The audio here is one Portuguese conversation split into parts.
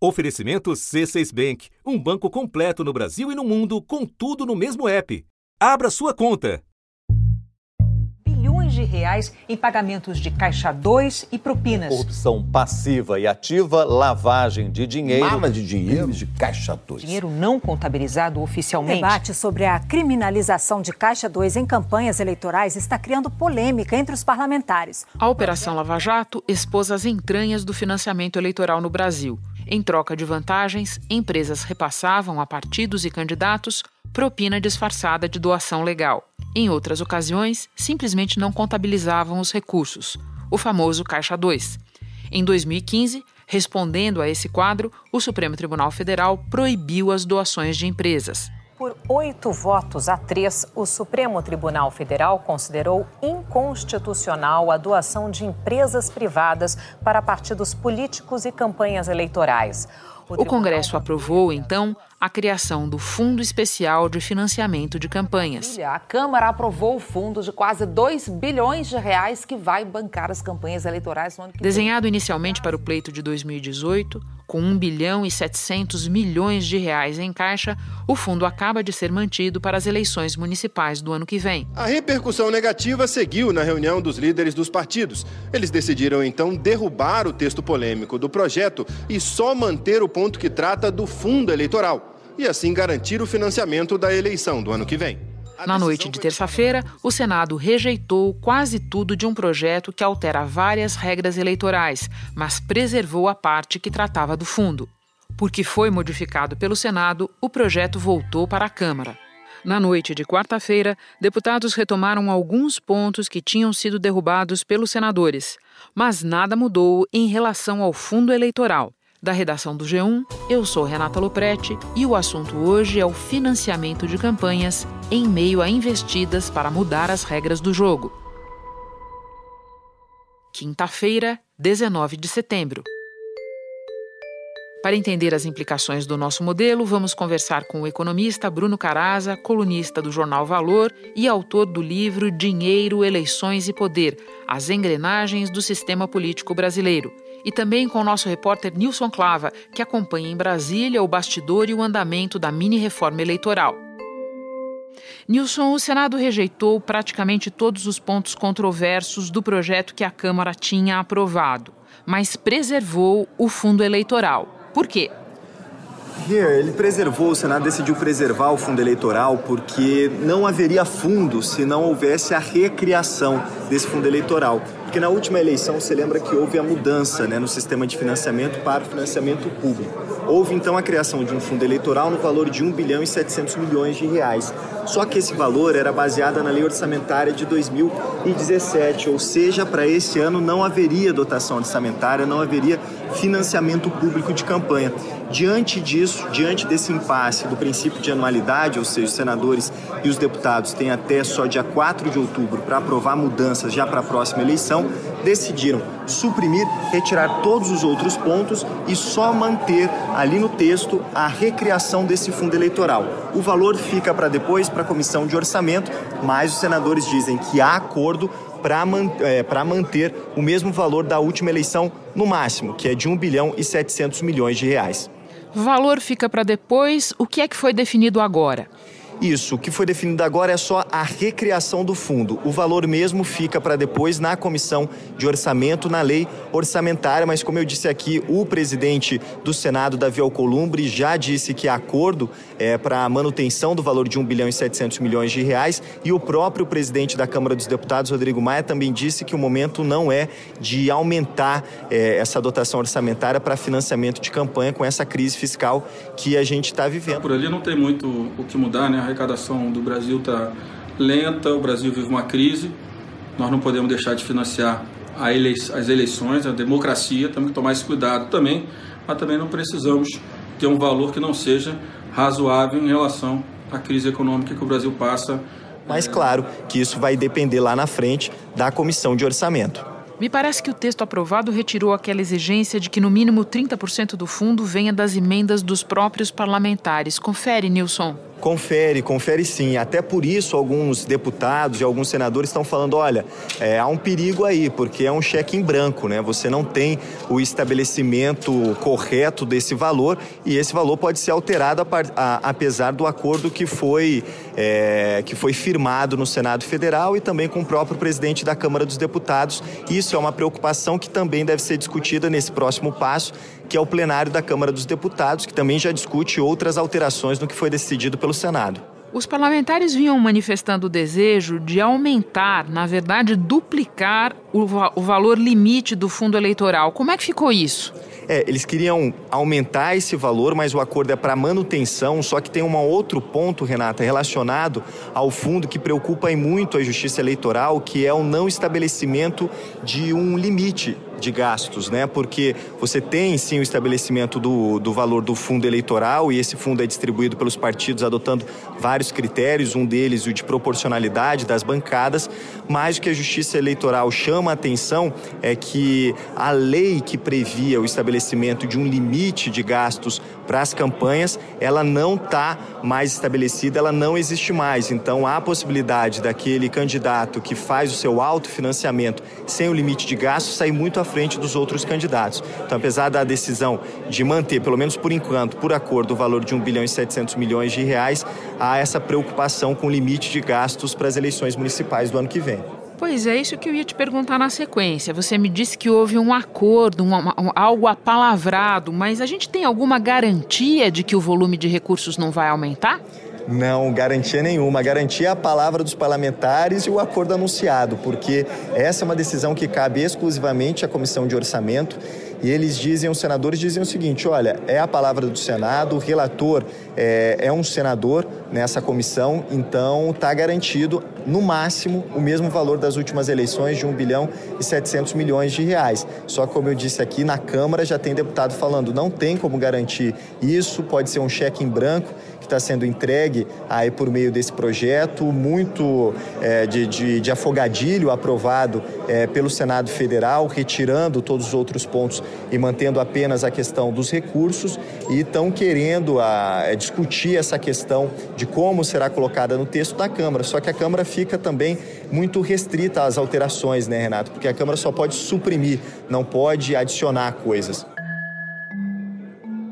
Oferecimento C6 Bank, um banco completo no Brasil e no mundo, com tudo no mesmo app. Abra sua conta. Bilhões de reais em pagamentos de caixa 2 e propinas. Corrupção passiva e ativa, lavagem de dinheiro. Mala de dinheiro de caixa 2. Dinheiro não contabilizado oficialmente. Debate sobre a criminalização de caixa 2 em campanhas eleitorais está criando polêmica entre os parlamentares. A Operação Lava Jato expôs as entranhas do financiamento eleitoral no Brasil. Em troca de vantagens, empresas repassavam a partidos e candidatos propina disfarçada de doação legal. Em outras ocasiões, simplesmente não contabilizavam os recursos, o famoso Caixa 2. Em 2015, respondendo a esse quadro, o Supremo Tribunal Federal proibiu as doações de empresas. Por oito votos a três, o Supremo Tribunal Federal considerou inconstitucional a doação de empresas privadas para partidos políticos e campanhas eleitorais. O Congresso aprovou, então, a criação do Fundo Especial de Financiamento de Campanhas. A Câmara aprovou o fundo de quase 2 bilhões de reais que vai bancar as campanhas eleitorais no ano que vem. Desenhado inicialmente para o pleito de 2018, com 1 bilhão e 700 milhões de reais em caixa, o fundo acaba de ser mantido para as eleições municipais do ano que vem. A repercussão negativa seguiu na reunião dos líderes dos partidos. Eles decidiram então derrubar o texto polêmico do projeto e só manter o ponto que trata do fundo eleitoral e assim garantir o financiamento da eleição do ano que vem. Na noite de terça-feira, o Senado rejeitou quase tudo de um projeto que altera várias regras eleitorais, mas preservou a parte que tratava do fundo. Porque foi modificado pelo Senado, o projeto voltou para a Câmara. Na noite de quarta-feira, deputados retomaram alguns pontos que tinham sido derrubados pelos senadores, mas nada mudou em relação ao fundo eleitoral. Da redação do G1, eu sou Renata Loprete e o assunto hoje é o financiamento de campanhas em meio a investidas para mudar as regras do jogo. Quinta-feira, 19 de setembro. Para entender as implicações do nosso modelo, vamos conversar com o economista Bruno Caraza, colunista do jornal Valor e autor do livro Dinheiro, Eleições e Poder: As Engrenagens do Sistema Político Brasileiro e também com o nosso repórter Nilson Clava, que acompanha em Brasília o bastidor e o andamento da mini-reforma eleitoral. Nilson, o Senado rejeitou praticamente todos os pontos controversos do projeto que a Câmara tinha aprovado, mas preservou o fundo eleitoral. Por quê? Ele preservou, o Senado decidiu preservar o fundo eleitoral porque não haveria fundo se não houvesse a recriação desse fundo eleitoral. Porque na última eleição, você lembra que houve a mudança né, no sistema de financiamento para financiamento público. Houve então a criação de um fundo eleitoral no valor de 1 bilhão e 700 milhões de reais. Só que esse valor era baseado na lei orçamentária de 2017, ou seja, para esse ano não haveria dotação orçamentária, não haveria financiamento público de campanha. Diante disso, diante desse impasse do princípio de anualidade, ou seja, os senadores e os deputados têm até só dia 4 de outubro para aprovar mudanças já para a próxima eleição, decidiram suprimir, retirar todos os outros pontos e só manter ali no texto a recriação desse fundo eleitoral. O valor fica para depois para a comissão de orçamento, mas os senadores dizem que há acordo para é, manter o mesmo valor da última eleição no máximo, que é de 1 bilhão e 700 milhões de reais. Valor fica para depois. O que é que foi definido agora? Isso, o que foi definido agora é só a recriação do fundo. O valor mesmo fica para depois na comissão de orçamento, na lei orçamentária, mas como eu disse aqui, o presidente do Senado, Davi Alcolumbre, já disse que há acordo é, para a manutenção do valor de 1 bilhão e 700 milhões de reais e o próprio presidente da Câmara dos Deputados, Rodrigo Maia, também disse que o momento não é de aumentar é, essa dotação orçamentária para financiamento de campanha com essa crise fiscal que a gente está vivendo. Por ali não tem muito o que mudar, né? Arrecadação do Brasil está lenta, o Brasil vive uma crise, nós não podemos deixar de financiar as eleições, a democracia, temos que tomar esse cuidado também, mas também não precisamos ter um valor que não seja razoável em relação à crise econômica que o Brasil passa. Mas claro que isso vai depender lá na frente da comissão de orçamento. Me parece que o texto aprovado retirou aquela exigência de que no mínimo 30% do fundo venha das emendas dos próprios parlamentares. Confere, Nilson. Confere, confere sim. Até por isso, alguns deputados e alguns senadores estão falando: olha, é, há um perigo aí, porque é um cheque em branco, né? Você não tem o estabelecimento correto desse valor e esse valor pode ser alterado a, a, apesar do acordo que foi, é, que foi firmado no Senado Federal e também com o próprio presidente da Câmara dos Deputados. Isso é uma preocupação que também deve ser discutida nesse próximo passo que é o plenário da Câmara dos Deputados, que também já discute outras alterações no que foi decidido pelo Senado. Os parlamentares vinham manifestando o desejo de aumentar, na verdade, duplicar o, o valor limite do fundo eleitoral. Como é que ficou isso? É, eles queriam aumentar esse valor, mas o acordo é para manutenção, só que tem um outro ponto, Renata, relacionado ao fundo que preocupa muito a Justiça Eleitoral, que é o não estabelecimento de um limite de gastos, né? Porque você tem sim o estabelecimento do, do valor do fundo eleitoral e esse fundo é distribuído pelos partidos adotando vários critérios, um deles o de proporcionalidade das bancadas, mas o que a Justiça Eleitoral chama a atenção é que a lei que previa o estabelecimento de um limite de gastos para as campanhas, ela não está mais estabelecida, ela não existe mais. Então há a possibilidade daquele candidato que faz o seu autofinanciamento sem o limite de gastos sair muito à frente dos outros candidatos. Então, apesar da decisão de manter, pelo menos por enquanto, por acordo, o valor de 1 bilhão e 700 milhões de reais, há essa preocupação com o limite de gastos para as eleições municipais do ano que vem. Pois é, isso que eu ia te perguntar na sequência. Você me disse que houve um acordo, um, um, algo apalavrado, mas a gente tem alguma garantia de que o volume de recursos não vai aumentar? Não, garantia nenhuma. Garantia é a palavra dos parlamentares e o acordo anunciado, porque essa é uma decisão que cabe exclusivamente à Comissão de Orçamento. E eles dizem, os senadores dizem o seguinte: olha, é a palavra do Senado, o relator é, é um senador nessa comissão, então está garantido, no máximo, o mesmo valor das últimas eleições de 1 bilhão e 700 milhões de reais. Só que, como eu disse aqui, na Câmara já tem deputado falando, não tem como garantir isso, pode ser um cheque em branco está sendo entregue aí por meio desse projeto, muito é, de, de, de, afogadilho aprovado é, pelo Senado Federal, retirando todos os outros pontos e mantendo apenas a questão dos recursos e estão querendo a, a discutir essa questão de como será colocada no texto da Câmara. Só que a Câmara fica também muito restrita às alterações, né, Renato? Porque a Câmara só pode suprimir, não pode adicionar coisas.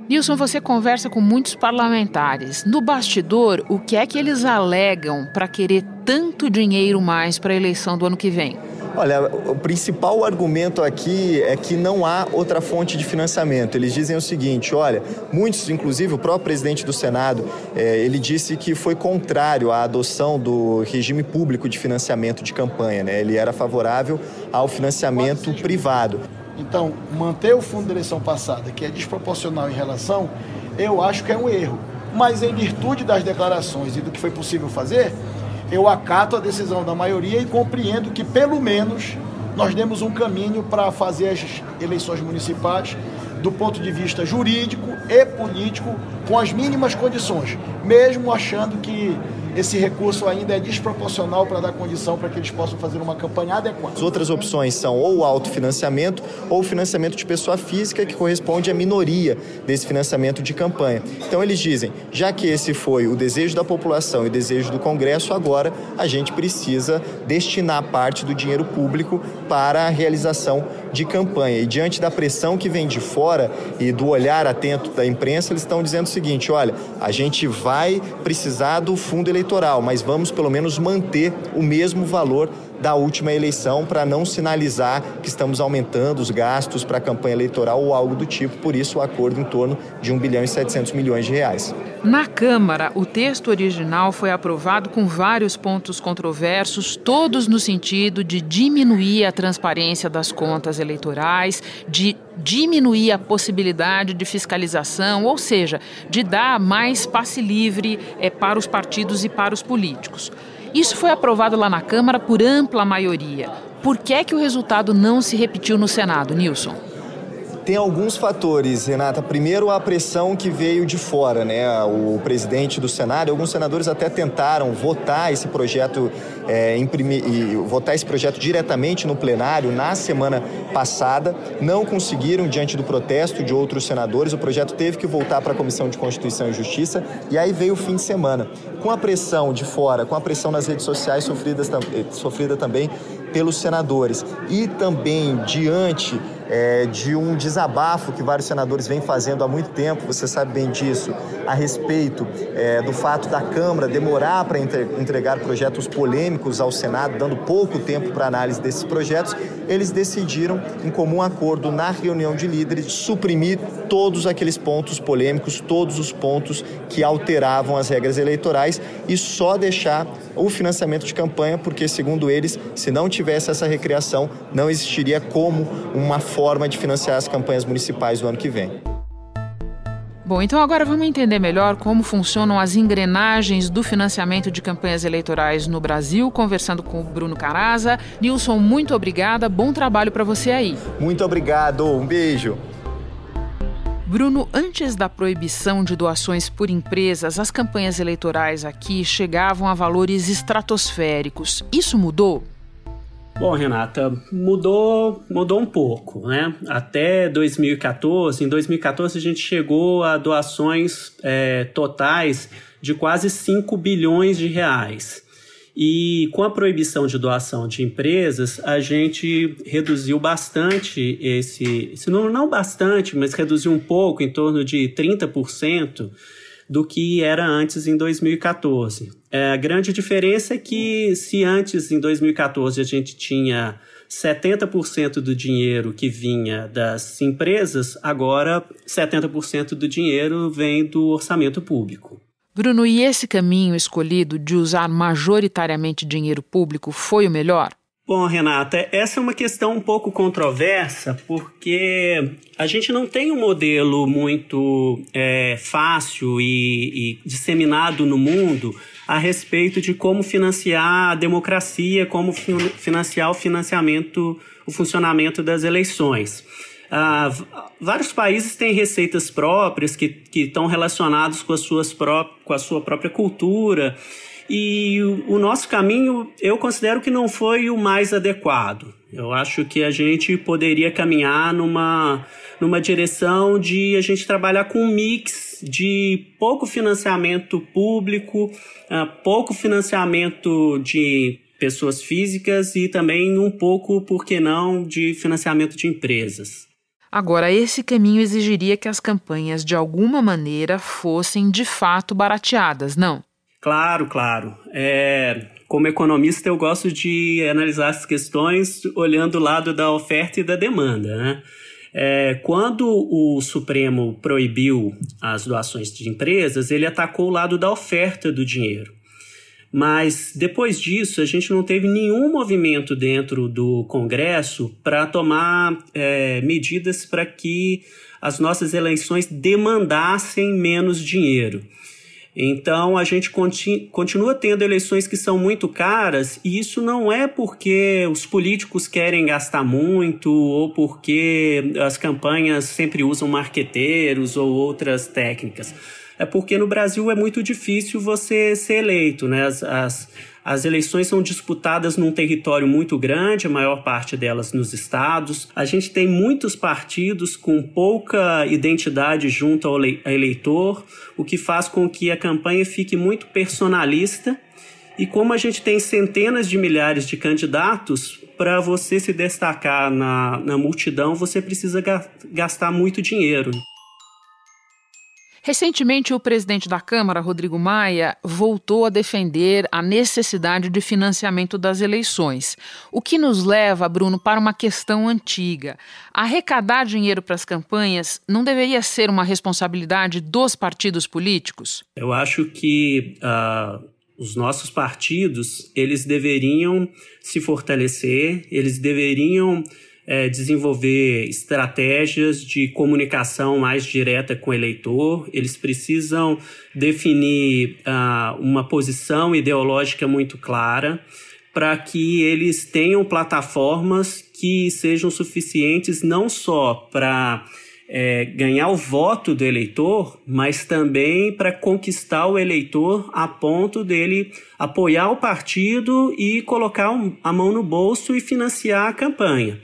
Nilson, você conversa com muitos parlamentares. No bastidor, o que é que eles alegam para querer tanto dinheiro mais para a eleição do ano que vem? Olha, o principal argumento aqui é que não há outra fonte de financiamento. Eles dizem o seguinte: olha, muitos, inclusive o próprio presidente do Senado, é, ele disse que foi contrário à adoção do regime público de financiamento de campanha. Né? Ele era favorável ao financiamento privado. Então, manter o fundo da eleição passada, que é desproporcional em relação, eu acho que é um erro. Mas em virtude das declarações e do que foi possível fazer, eu acato a decisão da maioria e compreendo que, pelo menos, nós demos um caminho para fazer as eleições municipais do ponto de vista jurídico e político com as mínimas condições, mesmo achando que esse recurso ainda é desproporcional para dar condição para que eles possam fazer uma campanha adequada. As outras opções são ou autofinanciamento ou financiamento de pessoa física, que corresponde à minoria desse financiamento de campanha. Então eles dizem, já que esse foi o desejo da população e o desejo do Congresso, agora a gente precisa destinar parte do dinheiro público para a realização de campanha. E diante da pressão que vem de fora e do olhar atento da imprensa, eles estão dizendo o seguinte: olha, a gente vai precisar do fundo eleitoral, mas vamos pelo menos manter o mesmo valor da última eleição para não sinalizar que estamos aumentando os gastos para a campanha eleitoral ou algo do tipo, por isso o acordo em torno de 1 bilhão e 700 milhões de reais. Na Câmara, o texto original foi aprovado com vários pontos controversos, todos no sentido de diminuir a transparência das contas eleitorais, de diminuir a possibilidade de fiscalização, ou seja, de dar mais passe livre é, para os partidos e para os políticos. Isso foi aprovado lá na Câmara por ampla maioria. Por que, é que o resultado não se repetiu no Senado, Nilson? Tem alguns fatores, Renata. Primeiro, a pressão que veio de fora, né? O presidente do Senado, alguns senadores até tentaram votar esse projeto, é, votar esse projeto diretamente no plenário na semana passada. Não conseguiram diante do protesto de outros senadores. O projeto teve que voltar para a Comissão de Constituição e Justiça e aí veio o fim de semana. Com a pressão de fora, com a pressão nas redes sociais sofridas, eh, sofrida também pelos senadores e também diante é, de um desabafo que vários senadores vêm fazendo há muito tempo, você sabe bem disso, a respeito é, do fato da Câmara demorar para entregar projetos polêmicos ao Senado, dando pouco tempo para análise desses projetos, eles decidiram, em comum acordo na reunião de líderes, suprimir todos aqueles pontos polêmicos, todos os pontos que alteravam as regras eleitorais e só deixar o financiamento de campanha, porque, segundo eles, se não tivesse essa recriação, não existiria como uma forma de financiar as campanhas municipais do ano que vem. Bom, então agora vamos entender melhor como funcionam as engrenagens do financiamento de campanhas eleitorais no Brasil, conversando com o Bruno Caraza. Nilson, muito obrigada, bom trabalho para você aí. Muito obrigado, um beijo. Bruno, antes da proibição de doações por empresas, as campanhas eleitorais aqui chegavam a valores estratosféricos. Isso mudou? Bom, Renata, mudou, mudou um pouco, né? Até 2014, em 2014 a gente chegou a doações é, totais de quase 5 bilhões de reais. E com a proibição de doação de empresas, a gente reduziu bastante esse, esse número, não bastante, mas reduziu um pouco, em torno de 30% do que era antes em 2014. É, a grande diferença é que se antes, em 2014, a gente tinha 70% do dinheiro que vinha das empresas, agora 70% do dinheiro vem do orçamento público. Bruno, e esse caminho escolhido de usar majoritariamente dinheiro público foi o melhor? Bom, Renata, essa é uma questão um pouco controversa, porque a gente não tem um modelo muito é, fácil e, e, disseminado no mundo a respeito de como financiar a democracia, como financiar o financiamento, o funcionamento das eleições. Ah, vários países têm receitas próprias que, que estão relacionados com, as suas pró com a sua própria cultura e o, o nosso caminho, eu considero que não foi o mais adequado. Eu acho que a gente poderia caminhar numa, numa direção de a gente trabalhar com um mix de pouco financiamento público, uh, pouco financiamento de pessoas físicas e também um pouco, por que não, de financiamento de empresas. Agora, esse caminho exigiria que as campanhas, de alguma maneira, fossem de fato barateadas, não? Claro, claro. É, como economista, eu gosto de analisar as questões olhando o lado da oferta e da demanda. Né? É, quando o Supremo proibiu as doações de empresas, ele atacou o lado da oferta do dinheiro. Mas depois disso, a gente não teve nenhum movimento dentro do Congresso para tomar é, medidas para que as nossas eleições demandassem menos dinheiro. Então a gente continua tendo eleições que são muito caras, e isso não é porque os políticos querem gastar muito ou porque as campanhas sempre usam marqueteiros ou outras técnicas. É porque no Brasil é muito difícil você ser eleito, né? As, as, as eleições são disputadas num território muito grande, a maior parte delas nos estados. A gente tem muitos partidos com pouca identidade junto ao eleitor, o que faz com que a campanha fique muito personalista. E como a gente tem centenas de milhares de candidatos, para você se destacar na, na multidão, você precisa gastar muito dinheiro. Recentemente, o presidente da Câmara, Rodrigo Maia, voltou a defender a necessidade de financiamento das eleições. O que nos leva, Bruno, para uma questão antiga. Arrecadar dinheiro para as campanhas não deveria ser uma responsabilidade dos partidos políticos? Eu acho que. Uh os nossos partidos eles deveriam se fortalecer, eles deveriam é, desenvolver estratégias de comunicação mais direta com o eleitor, eles precisam definir uh, uma posição ideológica muito clara para que eles tenham plataformas que sejam suficientes não só para é, ganhar o voto do eleitor, mas também para conquistar o eleitor a ponto dele apoiar o partido e colocar a mão no bolso e financiar a campanha.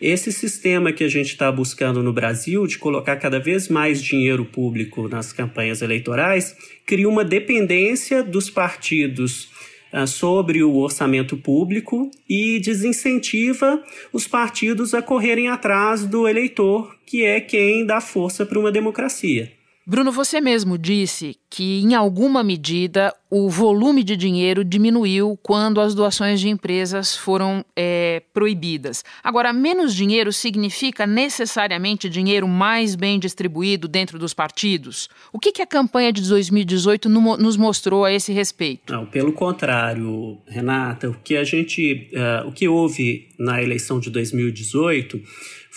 Esse sistema que a gente está buscando no Brasil, de colocar cada vez mais dinheiro público nas campanhas eleitorais, cria uma dependência dos partidos uh, sobre o orçamento público e desincentiva os partidos a correrem atrás do eleitor, que é quem dá força para uma democracia. Bruno, você mesmo disse que, em alguma medida, o volume de dinheiro diminuiu quando as doações de empresas foram é, proibidas. Agora, menos dinheiro significa necessariamente dinheiro mais bem distribuído dentro dos partidos? O que, que a campanha de 2018 no, nos mostrou a esse respeito? Não, pelo contrário, Renata, o que a gente, uh, o que houve na eleição de 2018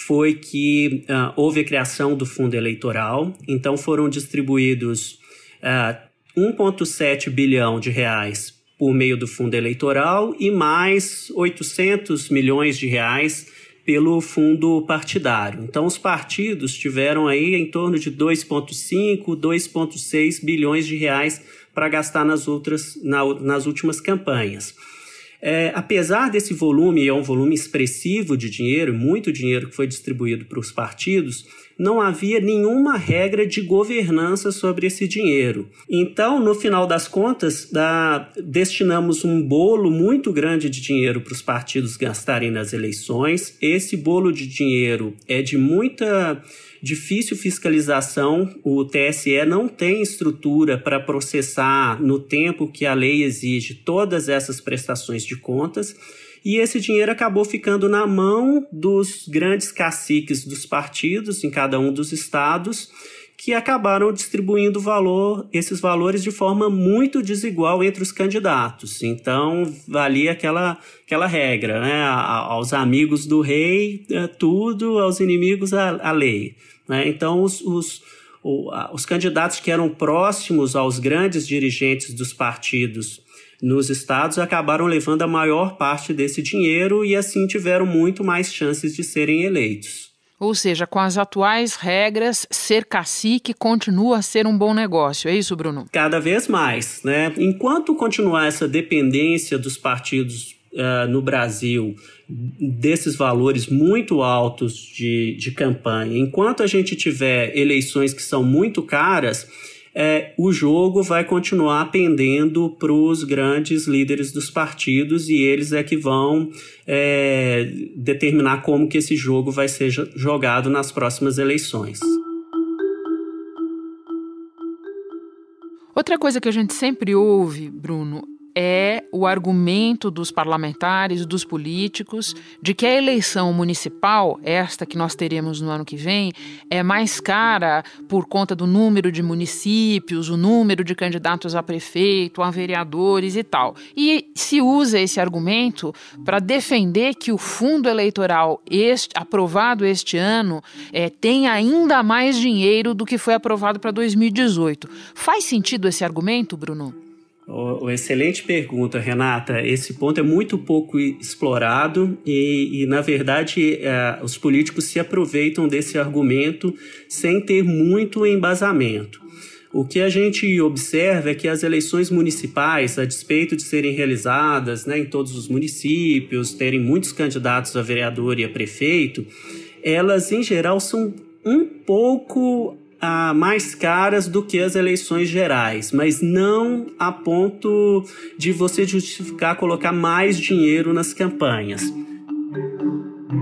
foi que uh, houve a criação do fundo eleitoral, então foram distribuídos uh, ah, 1,7 bilhão de reais por meio do fundo eleitoral e mais 800 milhões de reais pelo fundo partidário. Então, os partidos tiveram aí em torno de 2,5, 2,6 bilhões de reais para gastar nas, outras, na, nas últimas campanhas. É, apesar desse volume, é um volume expressivo de dinheiro, muito dinheiro que foi distribuído para os partidos, não havia nenhuma regra de governança sobre esse dinheiro. Então, no final das contas, da, destinamos um bolo muito grande de dinheiro para os partidos gastarem nas eleições. Esse bolo de dinheiro é de muita difícil fiscalização. O TSE não tem estrutura para processar no tempo que a lei exige todas essas prestações de contas. E esse dinheiro acabou ficando na mão dos grandes caciques dos partidos em cada um dos estados, que acabaram distribuindo valor, esses valores de forma muito desigual entre os candidatos. Então, valia aquela, aquela regra, né? aos amigos do rei, é, tudo, aos inimigos, a, a lei. Né? Então, os, os, os candidatos que eram próximos aos grandes dirigentes dos partidos nos estados acabaram levando a maior parte desse dinheiro e assim tiveram muito mais chances de serem eleitos. Ou seja, com as atuais regras, ser cacique continua a ser um bom negócio. É isso, Bruno? Cada vez mais, né? Enquanto continuar essa dependência dos partidos uh, no Brasil desses valores muito altos de, de campanha. Enquanto a gente tiver eleições que são muito caras, é, o jogo vai continuar pendendo para os grandes líderes dos partidos e eles é que vão é, determinar como que esse jogo vai ser jogado nas próximas eleições. Outra coisa que a gente sempre ouve, Bruno, é o argumento dos parlamentares, dos políticos, de que a eleição municipal, esta que nós teremos no ano que vem, é mais cara por conta do número de municípios, o número de candidatos a prefeito, a vereadores e tal. E se usa esse argumento para defender que o fundo eleitoral este, aprovado este ano é, tem ainda mais dinheiro do que foi aprovado para 2018. Faz sentido esse argumento, Bruno? Oh, excelente pergunta, Renata. Esse ponto é muito pouco explorado e, e na verdade, é, os políticos se aproveitam desse argumento sem ter muito embasamento. O que a gente observa é que as eleições municipais, a despeito de serem realizadas né, em todos os municípios, terem muitos candidatos a vereador e a prefeito, elas em geral são um pouco ah, mais caras do que as eleições gerais, mas não a ponto de você justificar colocar mais dinheiro nas campanhas.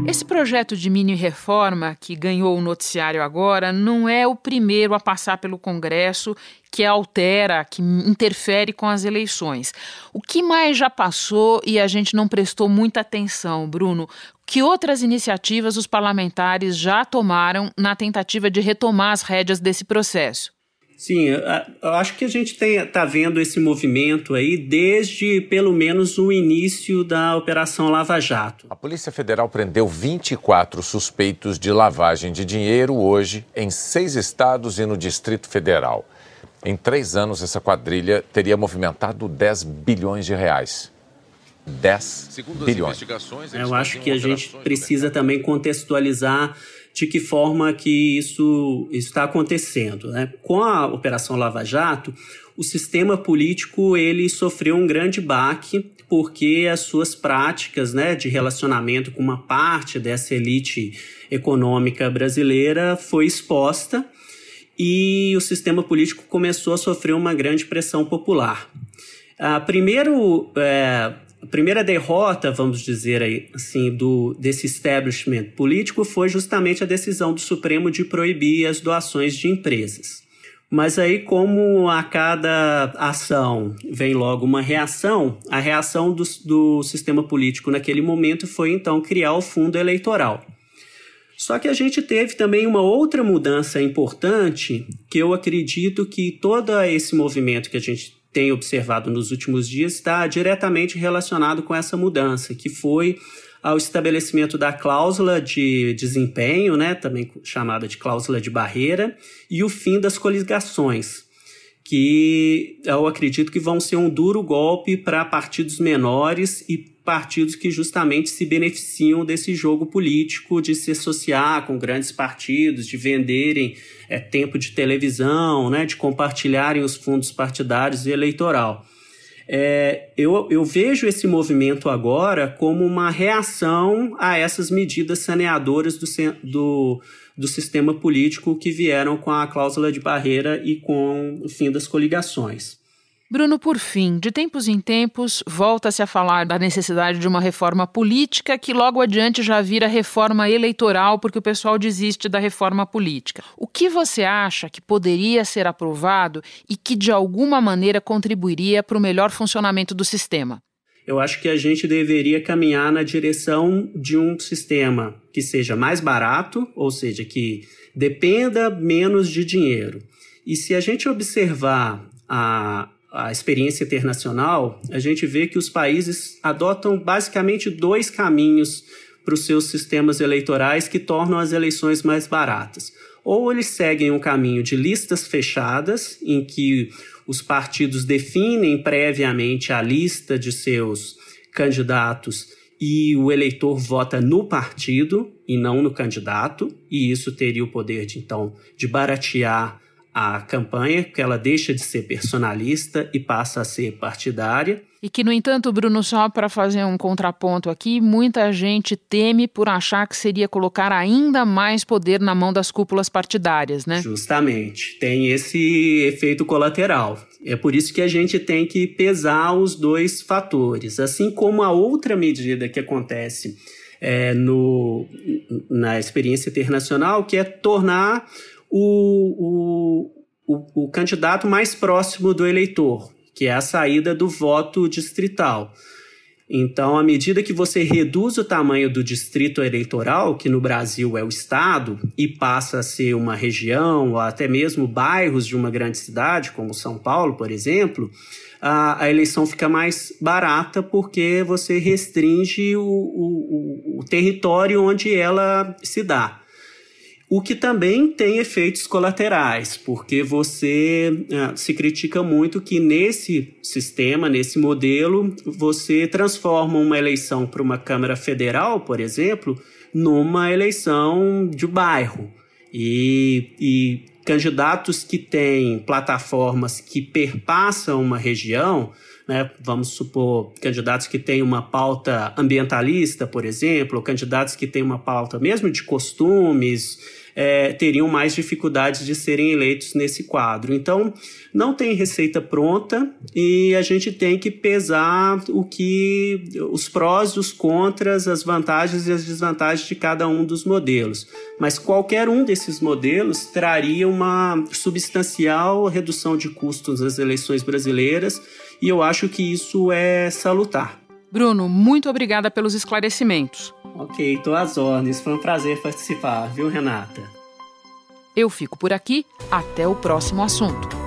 Esse projeto de mini reforma que ganhou o noticiário agora não é o primeiro a passar pelo Congresso que altera, que interfere com as eleições. O que mais já passou e a gente não prestou muita atenção, Bruno? Que outras iniciativas os parlamentares já tomaram na tentativa de retomar as rédeas desse processo? Sim, eu acho que a gente está vendo esse movimento aí desde pelo menos o início da Operação Lava Jato. A Polícia Federal prendeu 24 suspeitos de lavagem de dinheiro hoje em seis estados e no Distrito Federal. Em três anos, essa quadrilha teria movimentado 10 bilhões de reais. 10 bilhões. Eu acho que a gente precisa também contextualizar de que forma que isso está acontecendo. Né? Com a Operação Lava Jato, o sistema político ele sofreu um grande baque porque as suas práticas né, de relacionamento com uma parte dessa elite econômica brasileira foi exposta e o sistema político começou a sofrer uma grande pressão popular. A primeiro, é, a primeira derrota, vamos dizer aí, assim, do, desse establishment político foi justamente a decisão do Supremo de proibir as doações de empresas. Mas aí, como a cada ação vem logo uma reação, a reação do, do sistema político naquele momento foi então criar o fundo eleitoral. Só que a gente teve também uma outra mudança importante, que eu acredito que todo esse movimento que a gente tem observado nos últimos dias está diretamente relacionado com essa mudança, que foi ao estabelecimento da cláusula de desempenho, né, também chamada de cláusula de barreira, e o fim das coligações, que eu acredito que vão ser um duro golpe para partidos menores e partidos que justamente se beneficiam desse jogo político de se associar com grandes partidos, de venderem é, tempo de televisão, né, de compartilharem os fundos partidários e eleitoral. É, eu, eu vejo esse movimento agora como uma reação a essas medidas saneadoras do, do, do sistema político que vieram com a cláusula de barreira e com o fim das coligações. Bruno, por fim, de tempos em tempos, volta-se a falar da necessidade de uma reforma política que logo adiante já vira reforma eleitoral, porque o pessoal desiste da reforma política. O que você acha que poderia ser aprovado e que de alguma maneira contribuiria para o melhor funcionamento do sistema? Eu acho que a gente deveria caminhar na direção de um sistema que seja mais barato, ou seja, que dependa menos de dinheiro. E se a gente observar a a experiência internacional, a gente vê que os países adotam basicamente dois caminhos para os seus sistemas eleitorais que tornam as eleições mais baratas. Ou eles seguem um caminho de listas fechadas, em que os partidos definem previamente a lista de seus candidatos e o eleitor vota no partido e não no candidato, e isso teria o poder de então de baratear a campanha, que ela deixa de ser personalista e passa a ser partidária. E que, no entanto, Bruno, só para fazer um contraponto aqui, muita gente teme por achar que seria colocar ainda mais poder na mão das cúpulas partidárias, né? Justamente. Tem esse efeito colateral. É por isso que a gente tem que pesar os dois fatores. Assim como a outra medida que acontece é, no, na experiência internacional, que é tornar o, o, o, o candidato mais próximo do eleitor, que é a saída do voto distrital. Então, à medida que você reduz o tamanho do distrito eleitoral, que no Brasil é o estado, e passa a ser uma região ou até mesmo bairros de uma grande cidade, como São Paulo, por exemplo, a, a eleição fica mais barata porque você restringe o, o, o território onde ela se dá. O que também tem efeitos colaterais, porque você uh, se critica muito que nesse sistema, nesse modelo, você transforma uma eleição para uma Câmara Federal, por exemplo, numa eleição de bairro. E, e candidatos que têm plataformas que perpassam uma região, né, vamos supor, candidatos que têm uma pauta ambientalista, por exemplo, candidatos que têm uma pauta mesmo de costumes, é, teriam mais dificuldades de serem eleitos nesse quadro. Então, não tem receita pronta e a gente tem que pesar o que os prós, os contras, as vantagens e as desvantagens de cada um dos modelos. Mas qualquer um desses modelos traria uma substancial redução de custos nas eleições brasileiras e eu acho que isso é salutar. Bruno, muito obrigada pelos esclarecimentos. Ok, estou às ordens. Foi um prazer participar, viu, Renata? Eu fico por aqui. Até o próximo assunto.